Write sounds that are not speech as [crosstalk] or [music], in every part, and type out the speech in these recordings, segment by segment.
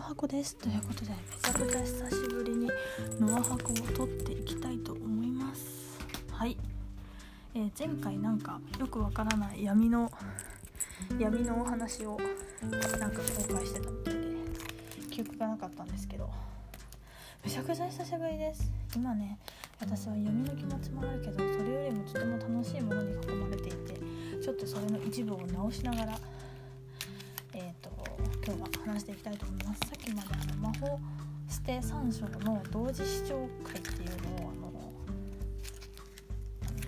箱ですということでめちゃくちゃ久しぶりにノア箱を撮っていきたいと思います。はい、えー、前回なんかよくわからない闇の闇のお話をなんか公開してたみたいで記憶がなかったんですけどめちゃくちゃ久しぶりです。今ね私は読みの気持ちもあるけどそれよりもとても楽しいものに囲まれていてちょっとそれの一部を直しながら、今日は話していきたいと思います。さっきまであの魔法ステ3章の同時視聴会っていうのをあ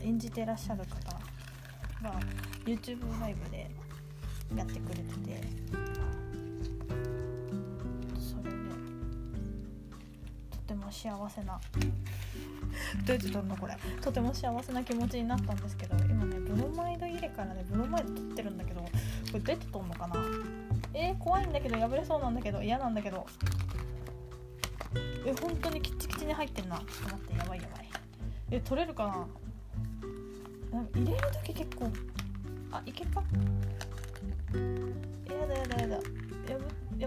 の演じてらっしゃる方が YouTube ライブでやってくれててそれでとても幸せなどうやって撮るのこれ？とても幸せな気持ちになったんですけど今ねブロマイド入れからねブロマイド撮ってるんだけどこれどうやって撮るのかな？えー、怖いんだけど破れそうなんだけど嫌なんだけど。え本当にキッチキチに入ってんな。ちょっと待ってやばいやばい。え取れるかな？なんか入れる時結構。あいけか？やだやだやだ。破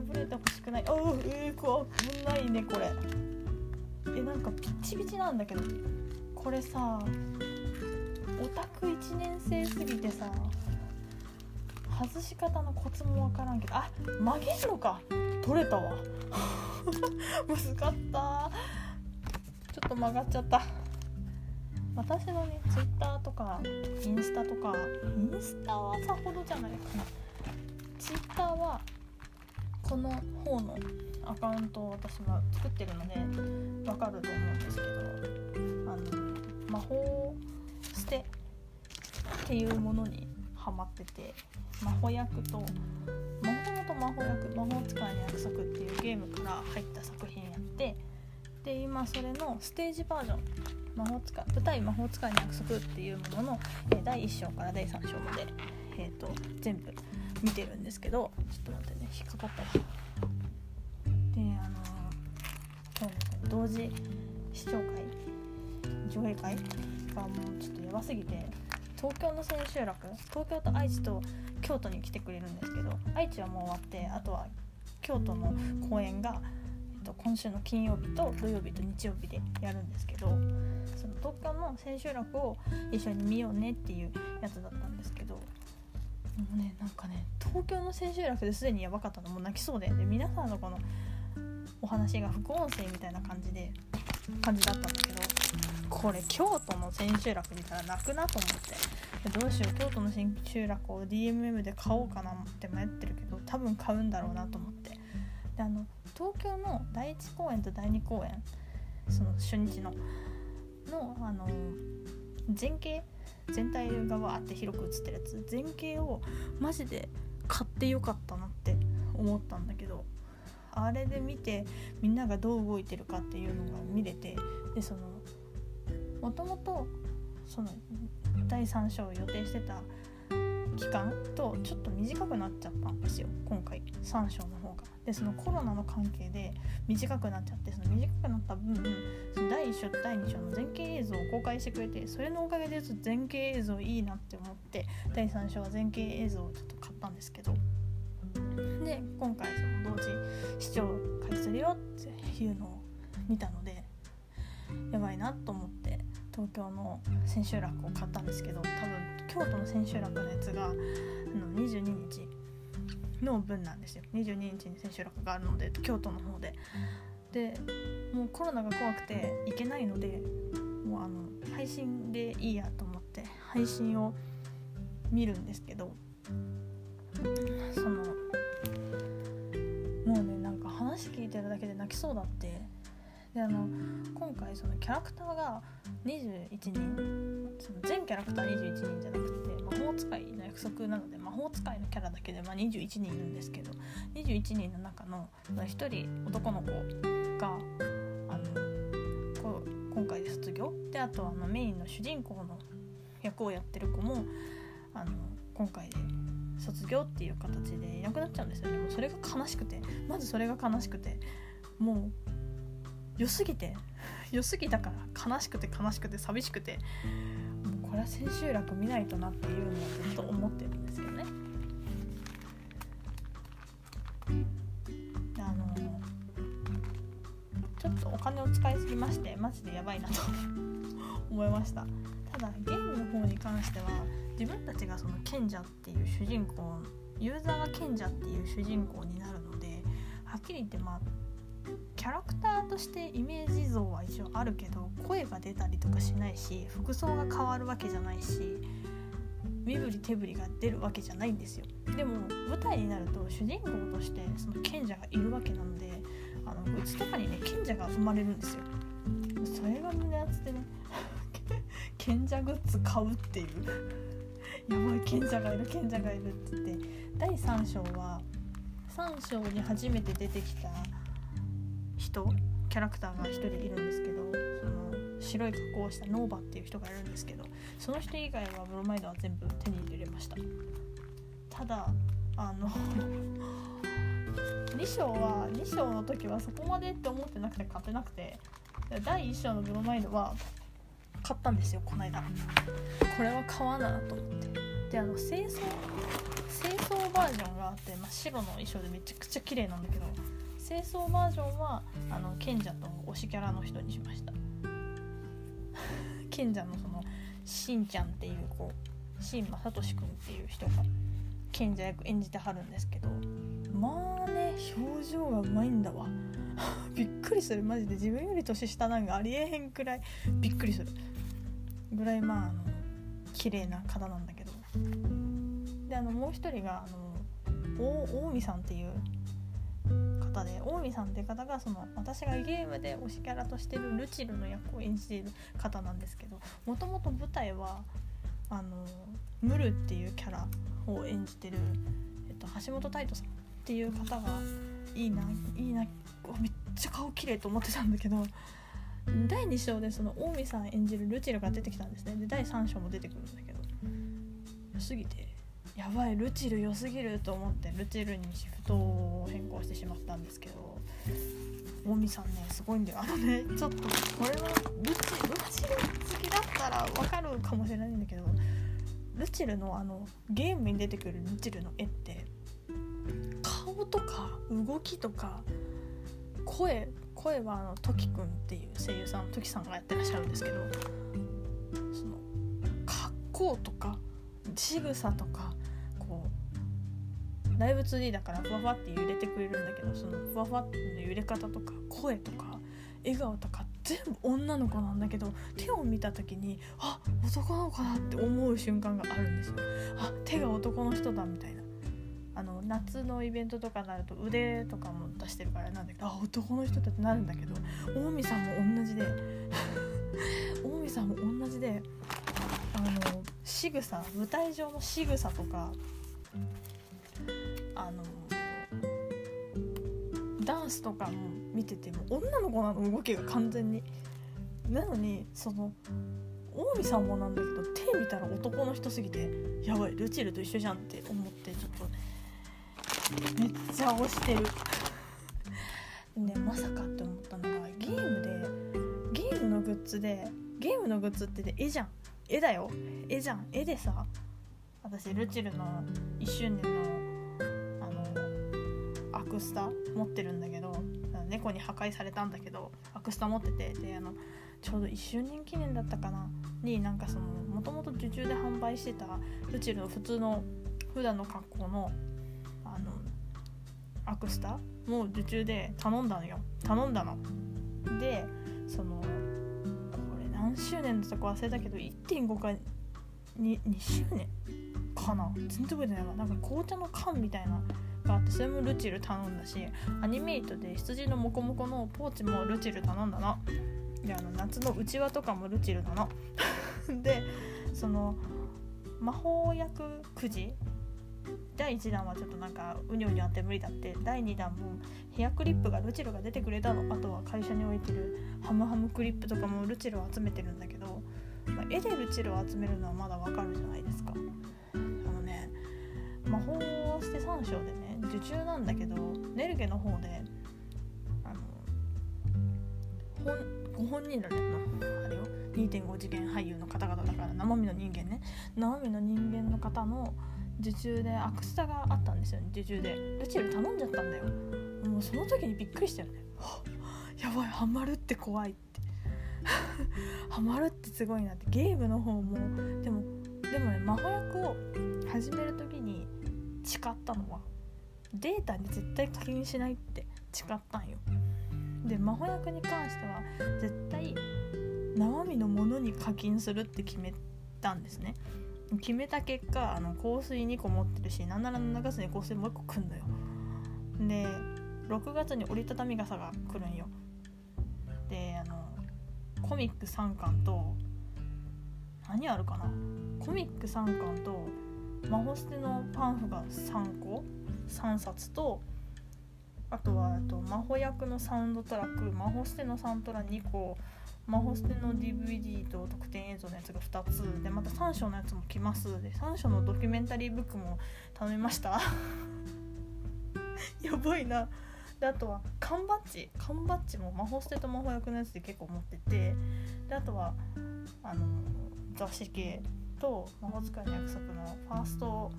破れてほしくない。あうえー、怖くないねこれ。えなんかピッチピチなんだけど。これさオタク1年生すぎてさ外し方のコツもわからんけど。あ曲げんのか。取れたわ。[laughs] 難かった。ちょっと曲がっちゃった。私のね Twitter とかインスタとか。インスタはさほどじゃないかな。Twitter はこの方のアカウントを私は作ってるのでわかると思うんですけど。あの魔法捨てっていうものにハマってて。魔法役ともともと魔法役魔法使いの約束っていうゲームから入った作品やってで今それのステージバージョン魔法使い舞台魔法使いの約束っていうものの、え第1章から第3章まで、えーと、全部見てるんですけどちょっと待ってね引っかかった。であの今日の同時視聴会上映会がもうちょっとやばすぎて東京の千秋楽東京と愛知と京都に来てくれるんですけど愛知はもう終わってあとは京都の公演が、えっと、今週の金曜日と土曜日と日曜日でやるんですけどその東京の千秋楽を一緒に見ようねっていうやつだったんですけどもうねなんかね東京の千秋楽ですでにやばかったのもう泣きそうでで皆さんのこのお話が副音声みたいな感じで感じだったんだけどこれ京都の千秋楽見たら泣くなと思って。どうしよう京都の千秋楽を DMM で買おうかなって迷ってるけど多分買うんだろうなと思って。であの東京の第1公演と第2公演その初日ののあの前景全体がわーって広く映ってるやつ前景をマジで買ってよかったなって思ったんだけどあれで見てみんながどう動いてるかっていうのが見れてでそのもともとその第3章を予定してた期間とちょっと短くなっちゃったんですよ今回。3章の方が。でそのコロナの関係で短くなっちゃってその短くなった分その第1章と第2章の前景映像を公開してくれてそれのおかげでちょっと前景映像いいなって思って第3章は前景映像をちょっと買ったんですけど。で今回その同時視聴会するよっていうのを見たのでやばいなと思って。東京の千秋楽を買ったんですけど多分京都の千秋楽のやつがあの22日の分なんですよ。22日に千秋楽があるので京都の方で。でもうコロナが怖くて行けないのでもうあの配信でいいやと思って配信を見るんですけどそのもうねなんか話聞いてるだけで泣きそうだって。であの今回そのキャラクターが21人その全キャラクター21人じゃなくて魔法使いの約束なので魔法使いのキャラだけでまあ21人いるんですけど21人の中の1人男の子があのこ今回で卒業。であとあのメインの主人公の役をやってる子もあの今回で卒業っていう形でいなくなっちゃうんですよね。もうそれが悲しくてまずそれが悲しくてもう良すぎて。良すぎたから。悲しくて悲しくて寂しくて。もうこれは千秋楽見ないとなっていうのはずっと思ってるんですよね。あのちょっとお金を使いすぎましてマジでやばいなと。[laughs] 思いました。ただゲームの方に関しては自分たちがその賢者っていう主人公ユーザーが賢者っていう主人公になるのではっきり言ってまあキャラクターとしてイメージ像は一応あるけど声が出たりとかしないし服装が変わるわけじゃないし身振り手振りが出るわけじゃないんですよ。でも舞台になると主人公としてその賢者がいるわけなのであのうちとかにね賢者が生まれるんですよ。それが胸熱でね [laughs] 賢者グッズ買うっていう。やばい賢者がいる賢者がいるって言って。第3章は3章に初めて出てきた人キャラクターが1人いるんですけどその白い格好をしたノーバっていう人がいるんですけどその人以外はブロマイドは全部手に入れました。ただあの [laughs] 2章は2章の時はそこまでって思ってなくて買ってなくて第1章のブロマイドは買ったんですよこの間。これは買わなと思って。であの清掃清掃バージョンがあって、まあ、白の衣装でめちゃくちゃ綺麗なんだけど清掃バージョンはあの賢者と推しキャラの人にしました。賢者のそのしんちゃんっていう子新正俊君っていう人が賢者役演じてはるんですけどまあね表情がうまいんだわ。[laughs] びっくりする。マジで。自分より年下なんかありえへんくらい。びっくりする。ぐらいまああの綺麗な方なんだけど。であのもう一人があの大近江さんっていう方で近江さんっていう方がその私がゲームで推しキャラとしてるルチルの役を演じている方なんですけどもともと舞台はあのムルっていうキャラを演じてる、えっと、橋本太斗さんっていう方がいいないいなめっちゃ顔綺麗と思ってたんだけど第2章でその近江さん演じるルチルが出てきたんですね。で第3章も出てくるんだけど良すぎてやばいルチル良すぎると思ってルチルにシフトを変更してしまったん。ですけど近江さん。ねすごいん。だよあのねちょっとこれはルチル好きだったらわかるかもしれないん。だけどルチルのあのゲームに出てくるルチルの絵って顔とか動きとか声声はあのトキくん。っていう声優さん。トキさん。がやってらっしゃるん。ですけどその格好とか仕草とかうライブ 2D だからふわふわって揺れてくれるんだけどそのふわふわっての揺れ方とか声とか笑顔とか全部女の子なんだけど手を見た時にあ男の子だって思う瞬間があるんですよ。あ手が男の人だみたいな。あの夏のイベントとかになると腕とかも出してるからなんだけどあ男の人だってなるんだけど近江さんも同じで [laughs] 近江さんも同じであの仕草舞台上の仕草とかあのダンスとかも見てても女の子なの動きが完全に。なのにその近江さんもなんだけど手見たら男の人すぎてやばいルチルと一緒じゃんって思ってちょっとめっちゃ押してる。[laughs] ねまさかって思ったのがゲームでゲームのグッズでゲームのグッズってね絵じゃん。絵だよ。絵じゃん。絵でさ私ルチルの1周年のクスタ持ってるんだけど猫に破壊されたんだけどアクスタ持っててであのちょうど1周年記念だったかな？になんかそのもともと受注で販売してたルチルの普通の普段の格好のあのアクスタも受注で頼んだのよ。頼んだの。でそのこれ何周年だったか忘れたけど1.5か 2, 2周年かな？全然覚えてないわなんか紅茶の缶みたいながあってそれもルチル頼んだしアニメイトで羊のモコモコのポーチもルチル頼んだの。であの夏のうちわとかもルチルなの。[laughs] でその魔法薬くじ。第1弾はちょっとなんかうにょうにょあって無理だって。第2弾もヘアクリップがルチルが出てくれたの。あとは会社に置いてるハムハムクリップとかもルチルを集めてるんだけど、まあ、絵でルチルを集めるのはまだわかるじゃないですか。あのね魔法を捨て3章でね受注なんだけどネルゲの方であの本ご本人らのあれよ2.5次元俳優の方々だから生身の人間ね。生身の人間の方の受注でアクスタがあったんですよね受注で。ルチル頼んじゃったんだよ。もうその時にびっくりしたよね。[laughs] やばいハマるって怖いって。[laughs] ハマるってすごいなって。ゲームの方もでもでもね魔法役を始める時に誓ったのはデータに絶対課金しないって誓ったんよ。で魔法役に関しては絶対生身のものに課金するって決めたんですね。決めた結果あの香水2個持ってるしなんなら7月に香水もう1個来んのよ。で6月に折りたたみ傘が来るんよ。であのコミック3巻と何あるかな？コミック3巻と魔法捨てのパンフが3個？3冊とあとはと魔法役のサウンドトラック魔法捨てのサントラ2個魔法捨ての DVD と特典映像のやつが2つでまた3章のやつも来ます。で3章のドキュメンタリーブックも頼みました。[laughs] やばいな。であとは缶バッジ。缶バッジも魔法捨てと魔法役のやつで結構持ってて。であとはあの雑誌系。と魔法使いの約束のファースト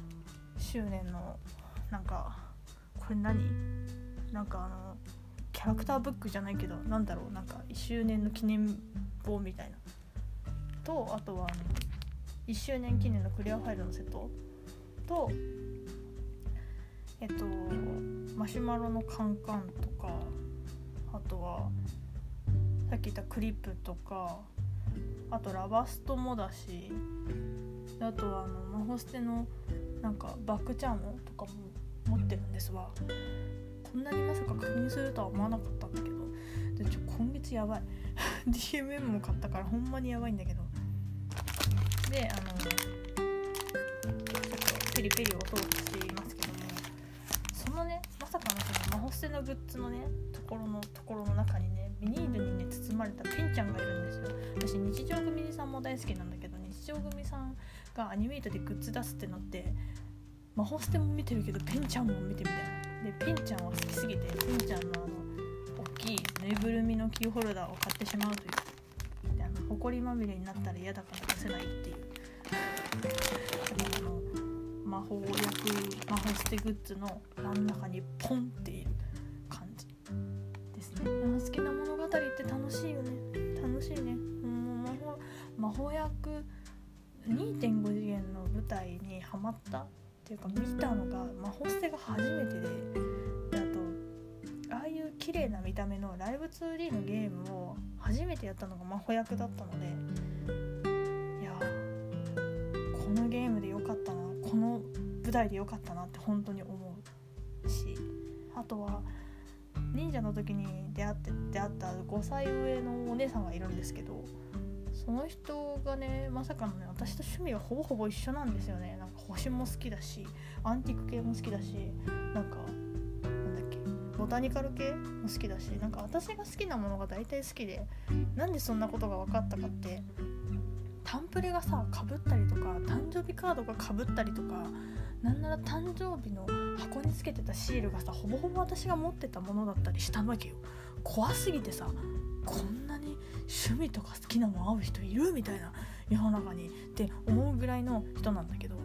周年のなんかこれ何？なんかあのキャラクターブックじゃないけどなんだろうなんか1周年の記念本みたいな。とあとはあの1周年記念のクリアファイルのセット。とえっとマシュマロのカンカンとかあとはさっき言ったクリップとかあとラバストもだしあとはあの魔法捨てのなんかバックチャームとかも持ってるんですわ。こんなにまさか確認するとは思わなかったんだけど。でちょ今月やばい。[laughs] DMM も買ったからほんまにやばいんだけど。であのちょっとペリペリを通していますけども。そのねまさかのその魔法捨てのグッズのねところのところの中にねビニールにね包まれたピンちゃんがいるんですよ。私日常組さんも大好きなんだけど日常組さんがアニメイトでグッズ出すってなって魔法捨ても見てるけどピンちゃんも見てみたいな。でピンちゃんは好きすぎてピンちゃんのあの大きいぬいぐるみのキーホルダーを買ってしまうというであの埃まみれになったら嫌だから出せないっていう。あの魔法役魔法捨てグッズの真ん中にポンってい魔法役2.5次元の舞台にハマったっていうか見たのが魔法捨てが初めてでであとああいう綺麗な見た目のライブ 2D のゲームを初めてやったのが魔法役だったのでいやこのゲームでよかったなこの舞台でよかったなって本当に思うしあとは忍者の時に出会って出会った5歳上のお姉さんがいるんですけどその人がねまさかのね私と趣味がほぼほぼ一緒なんですよね。なんか星も好きだしアンティーク系も好きだしなんかなんだっけボタニカル系も好きだしなんか私が好きなものが大体好きでなんでそんなことが分かったかってタンプレがさかぶったりとか誕生日カードがかぶったりとかなんなら誕生日の箱につけてたシールがさほぼほぼ私が持ってたものだったりしたわけよ。怖すぎてさこんなに趣味とか好きなもん合う人いるみたいな世の中にって思うぐらいの人なんだけど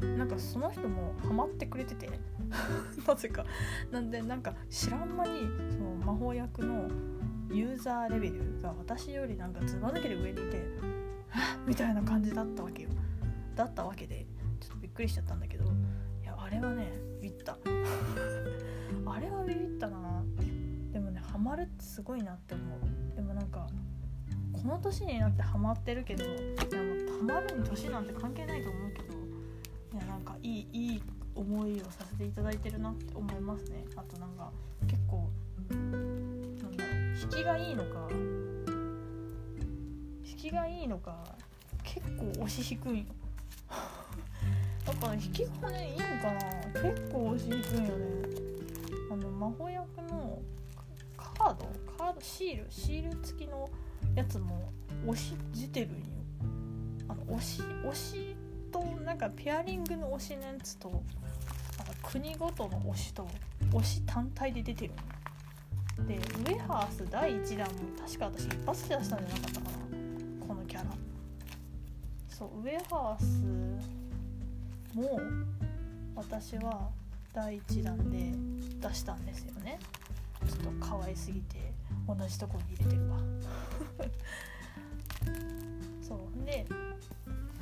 なんかその人もハマってくれてて。[laughs] なぜか。なんでなんか知らん間にその魔法役のユーザーレベルが私よりなんかずば抜けて上にいて [laughs] みたいな感じだったわけよ。だったわけでちょっとびっくりしちゃったんだけど。いやあれはねビビった。[laughs] あれはビビったな。マるってすごいなって思う。でもなんかこの年になってハマってるけどいやもうハマるに年なんて関係ないと思うけどいやなんかいいいい思いをさせていただいてるなって思いますね。あとなんか結構なんだろう引きがいいのか引きがいいのか結構押し引くんよ。だから引きがねいいのかな。結構押し引くんよね。あの魔法役のカード？カード？シール？シール付きのやつも押し出てるんよ。あの押し押しとなんかペアリングの推しのやつとなんか国ごとの推しと推し単体で出てるのでウェハース第1弾も確か私一発で出したんじゃなかったかな。このキャラ。そうウェハースも私は第1弾で出したんですよね。と可愛すぎて同じとこに入れてるわ。[laughs] そう。で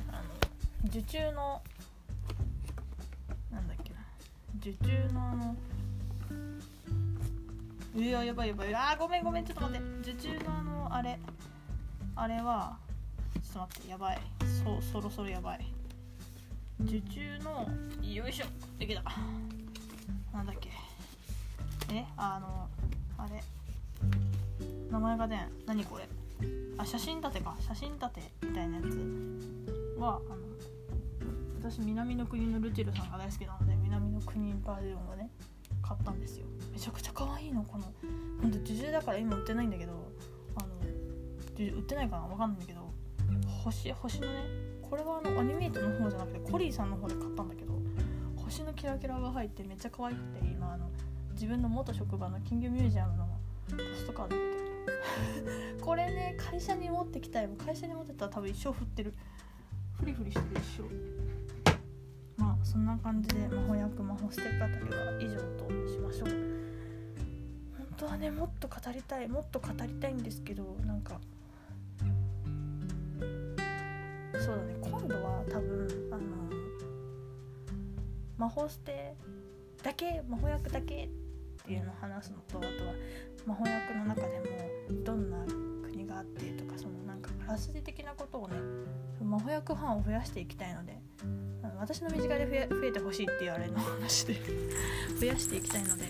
あの受注のなんだっけな。受注のあのうわやばいやばい。あごめんごめん。ちょっと待って。受注のあのあれあれはちょっと待ってやばい。そそろそろやばい。受注のよいしょ。できた。なんだっけ。え？あのあれ。名前がね何これ。あ写真立てか。写真立てみたいなやつはあの私南の国のルティルさんが大好きなので南の国バージョンをね買ったんですよ。めちゃくちゃ可愛いのこの。ほんと受注だから今売ってないんだけどあの売ってないかなわかんないんだけど星星のねこれはあのアニメートの方じゃなくてコリーさんの方で買ったんだけど星のキラキラが入ってめっちゃ可愛くて今あの自分の元職場の金魚ミュージアムのポストカード見て [laughs] これね会社に持ってきたいも会社に持ってたら多分一生振ってる。フリフリしてる一生まあそんな感じで魔法役魔法ステッカー旅は以上としましょう。本当はねもっと語りたいもっと語りたいんですけどなんかそうだね。今度は多分あの魔法捨てだけ魔法役だけっていうのを話すのとあとは魔法役の中でもどんな国があってとかそのなんかあらすじ的なことをね魔法役班を増やしていきたいので私の身近で増え増えてほしいっていうあれの話で [laughs] 増やしていきたいので